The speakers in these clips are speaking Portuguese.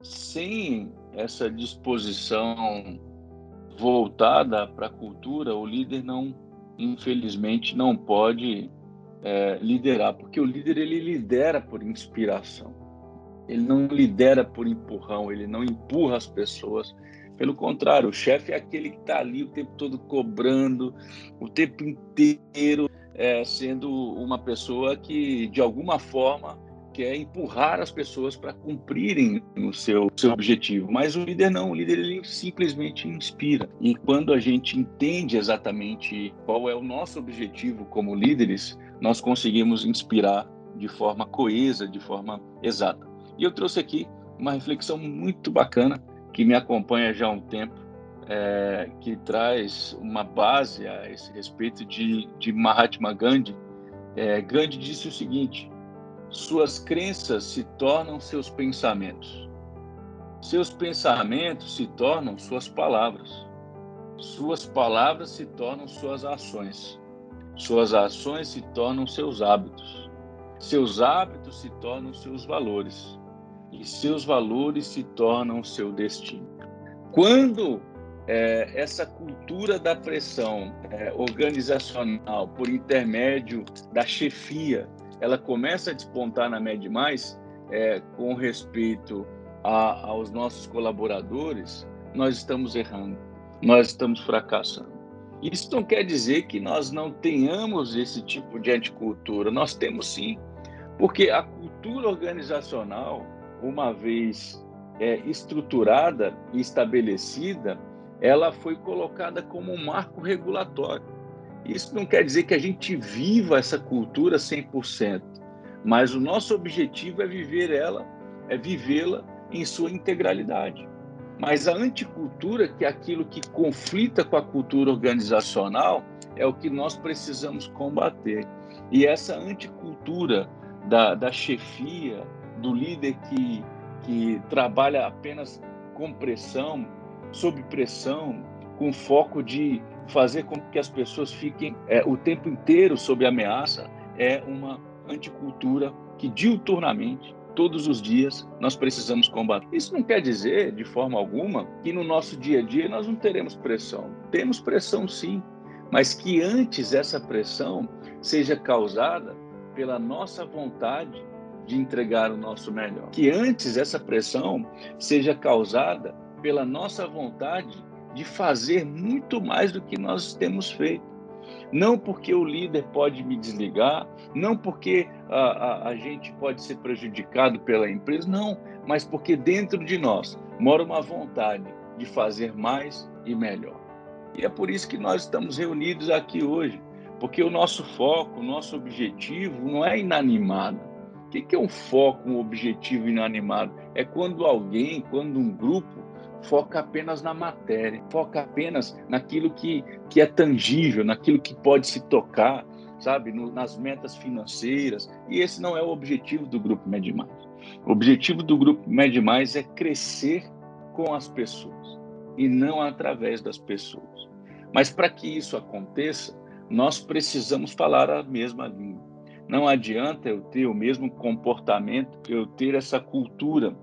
sem essa disposição voltada para a cultura, o líder não, infelizmente, não pode é, liderar, porque o líder ele lidera por inspiração. Ele não lidera por empurrão, ele não empurra as pessoas. Pelo contrário, o chefe é aquele que está ali o tempo todo cobrando, o tempo inteiro é, sendo uma pessoa que, de alguma forma, quer empurrar as pessoas para cumprirem o seu, seu objetivo. Mas o líder não, o líder ele simplesmente inspira. E quando a gente entende exatamente qual é o nosso objetivo como líderes, nós conseguimos inspirar de forma coesa, de forma exata. E eu trouxe aqui uma reflexão muito bacana que me acompanha já há um tempo, é, que traz uma base a esse respeito de, de Mahatma Gandhi. É, Gandhi disse o seguinte: suas crenças se tornam seus pensamentos. Seus pensamentos se tornam suas palavras. Suas palavras se tornam suas ações. Suas ações se tornam seus hábitos. Seus hábitos se tornam seus valores. E seus valores se tornam seu destino. Quando é, essa cultura da pressão é, organizacional por intermédio da chefia ela começa a despontar na Med Mais é, com respeito a, aos nossos colaboradores, nós estamos errando, nós estamos fracassando. Isso não quer dizer que nós não tenhamos esse tipo de anticultura, nós temos sim, porque a cultura organizacional, uma vez é, estruturada e estabelecida, ela foi colocada como um marco regulatório. Isso não quer dizer que a gente viva essa cultura 100%, mas o nosso objetivo é viver ela, é vivê-la em sua integralidade. Mas a anticultura, que é aquilo que conflita com a cultura organizacional, é o que nós precisamos combater. E essa anticultura da, da chefia, do líder que, que trabalha apenas com pressão, sob pressão, com foco de fazer com que as pessoas fiquem é, o tempo inteiro sob ameaça é uma anticultura que diuturnamente, todos os dias, nós precisamos combater. Isso não quer dizer, de forma alguma, que no nosso dia a dia nós não teremos pressão. Temos pressão sim, mas que antes essa pressão seja causada pela nossa vontade de entregar o nosso melhor. Que antes essa pressão seja causada pela nossa vontade de fazer muito mais do que nós temos feito. Não porque o líder pode me desligar, não porque a, a, a gente pode ser prejudicado pela empresa, não, mas porque dentro de nós mora uma vontade de fazer mais e melhor. E é por isso que nós estamos reunidos aqui hoje, porque o nosso foco, o nosso objetivo não é inanimado. O que é um foco, um objetivo inanimado? É quando alguém, quando um grupo foca apenas na matéria, foca apenas naquilo que, que é tangível, naquilo que pode se tocar, sabe, no, nas metas financeiras. E esse não é o objetivo do Grupo Med Mais. O objetivo do Grupo Med Mais é crescer com as pessoas e não através das pessoas. Mas para que isso aconteça, nós precisamos falar a mesma língua. Não adianta eu ter o mesmo comportamento, eu ter essa cultura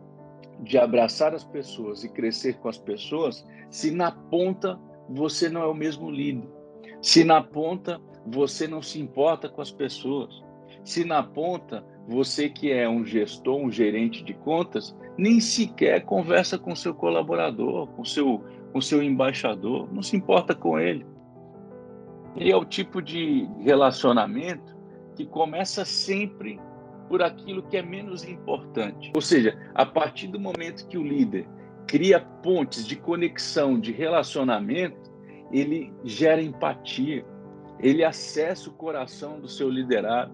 de abraçar as pessoas e crescer com as pessoas se na ponta você não é o mesmo líder, se na ponta você não se importa com as pessoas, se na ponta você que é um gestor, um gerente de contas, nem sequer conversa com seu colaborador, com seu com seu embaixador, não se importa com ele. E é o tipo de relacionamento que começa sempre por aquilo que é menos importante. Ou seja, a partir do momento que o líder cria pontes de conexão, de relacionamento, ele gera empatia, ele acessa o coração do seu liderado.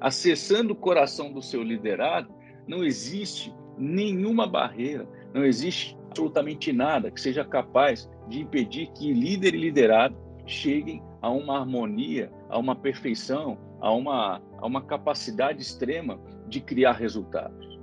Acessando o coração do seu liderado, não existe nenhuma barreira, não existe absolutamente nada que seja capaz de impedir que líder e liderado cheguem a uma harmonia, a uma perfeição, a uma, a uma capacidade extrema de criar resultados.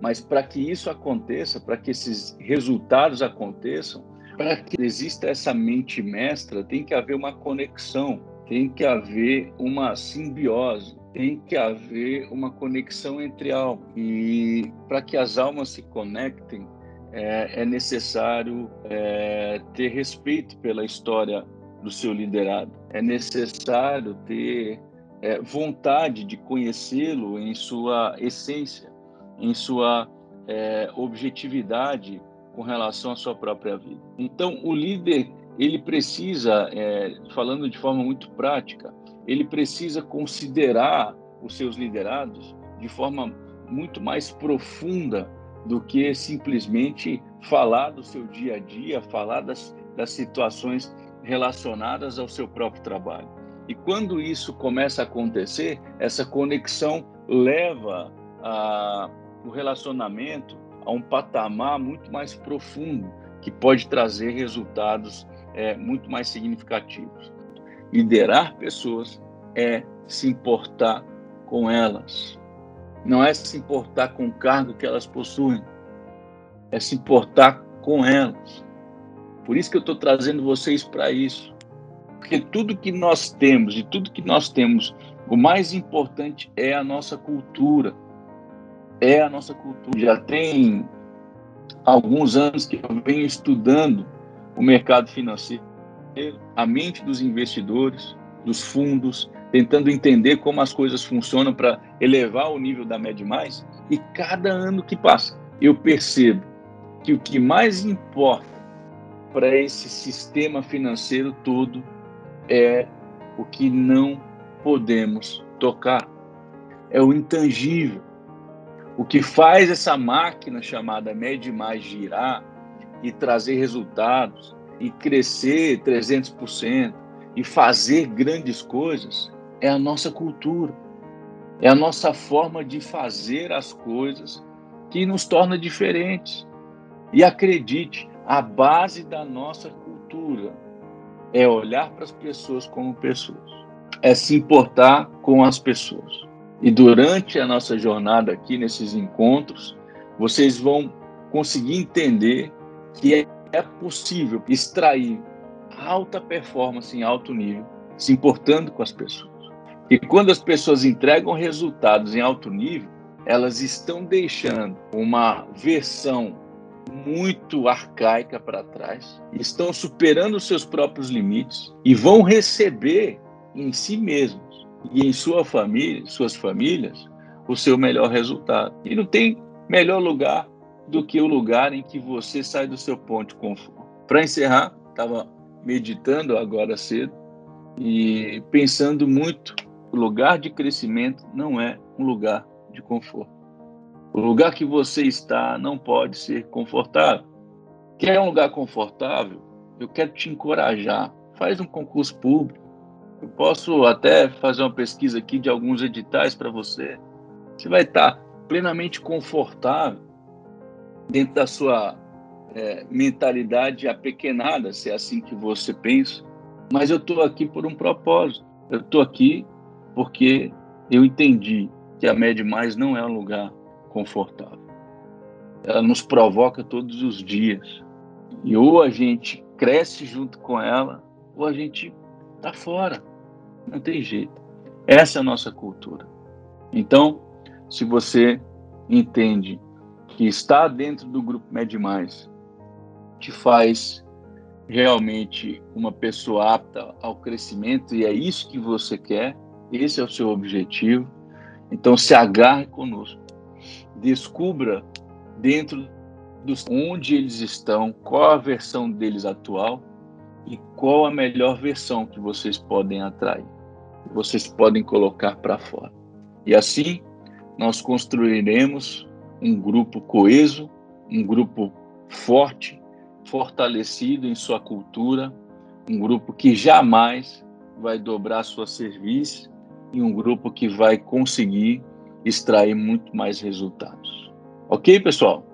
Mas para que isso aconteça, para que esses resultados aconteçam, para que exista essa mente mestra, tem que haver uma conexão, tem que haver uma simbiose, tem que haver uma conexão entre almas. E para que as almas se conectem, é, é necessário é, ter respeito pela história do seu liderado. É necessário ter é, vontade de conhecê-lo em sua essência, em sua é, objetividade com relação à sua própria vida. Então, o líder ele precisa, é, falando de forma muito prática, ele precisa considerar os seus liderados de forma muito mais profunda do que simplesmente falar do seu dia a dia, falar das, das situações relacionadas ao seu próprio trabalho. E quando isso começa a acontecer, essa conexão leva a, o relacionamento a um patamar muito mais profundo, que pode trazer resultados é, muito mais significativos. Liderar pessoas é se importar com elas. Não é se importar com o cargo que elas possuem, é se importar com elas. Por isso que eu estou trazendo vocês para isso. Porque tudo que nós temos e tudo que nós temos, o mais importante é a nossa cultura. É a nossa cultura. Já tem alguns anos que eu venho estudando o mercado financeiro, a mente dos investidores, dos fundos, tentando entender como as coisas funcionam para elevar o nível da média mais. E cada ano que passa, eu percebo que o que mais importa para esse sistema financeiro todo é o que não podemos tocar. É o intangível. O que faz essa máquina chamada média mais girar e trazer resultados e crescer 300% e fazer grandes coisas é a nossa cultura. É a nossa forma de fazer as coisas que nos torna diferentes. E acredite, a base da nossa cultura é olhar para as pessoas como pessoas, é se importar com as pessoas. E durante a nossa jornada aqui nesses encontros, vocês vão conseguir entender que é possível extrair alta performance em alto nível, se importando com as pessoas. E quando as pessoas entregam resultados em alto nível, elas estão deixando uma versão muito arcaica para trás, estão superando os seus próprios limites e vão receber em si mesmos e em sua família, suas famílias, o seu melhor resultado. E não tem melhor lugar do que o lugar em que você sai do seu ponto de conforto. Para encerrar, estava meditando agora cedo e pensando muito, o lugar de crescimento não é um lugar de conforto. O lugar que você está não pode ser confortável. Quer um lugar confortável? Eu quero te encorajar. Faz um concurso público. Eu posso até fazer uma pesquisa aqui de alguns editais para você. Você vai estar plenamente confortável dentro da sua é, mentalidade apequenada, se é assim que você pensa. Mas eu estou aqui por um propósito. Eu estou aqui porque eu entendi que a Med Mais não é um lugar confortável. Ela nos provoca todos os dias. E ou a gente cresce junto com ela, ou a gente está fora. Não tem jeito. Essa é a nossa cultura. Então, se você entende que está dentro do grupo Med Mais te faz realmente uma pessoa apta ao crescimento e é isso que você quer, esse é o seu objetivo. Então se agarre conosco. Descubra dentro dos onde eles estão, qual a versão deles atual e qual a melhor versão que vocês podem atrair, que vocês podem colocar para fora. E assim nós construiremos um grupo coeso, um grupo forte, fortalecido em sua cultura, um grupo que jamais vai dobrar sua serviço e um grupo que vai conseguir extrair muito mais resultados. Ok, pessoal?